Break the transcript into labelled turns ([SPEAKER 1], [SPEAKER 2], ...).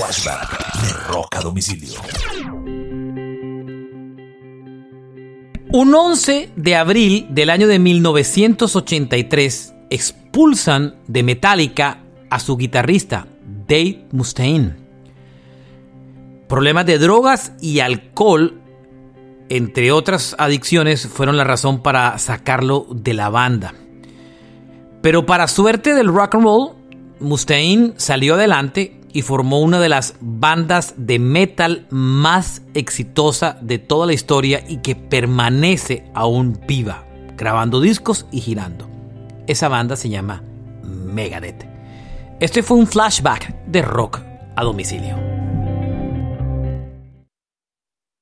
[SPEAKER 1] De Rock a Domicilio.
[SPEAKER 2] Un 11 de abril del año de 1983 expulsan de Metallica a su guitarrista Dave Mustaine. Problemas de drogas y alcohol, entre otras adicciones, fueron la razón para sacarlo de la banda. Pero para suerte del rock and roll, Mustaine salió adelante y formó una de las bandas de metal más exitosa de toda la historia y que permanece aún viva, grabando discos y girando. Esa banda se llama Megadeth. Este fue un flashback de rock a domicilio.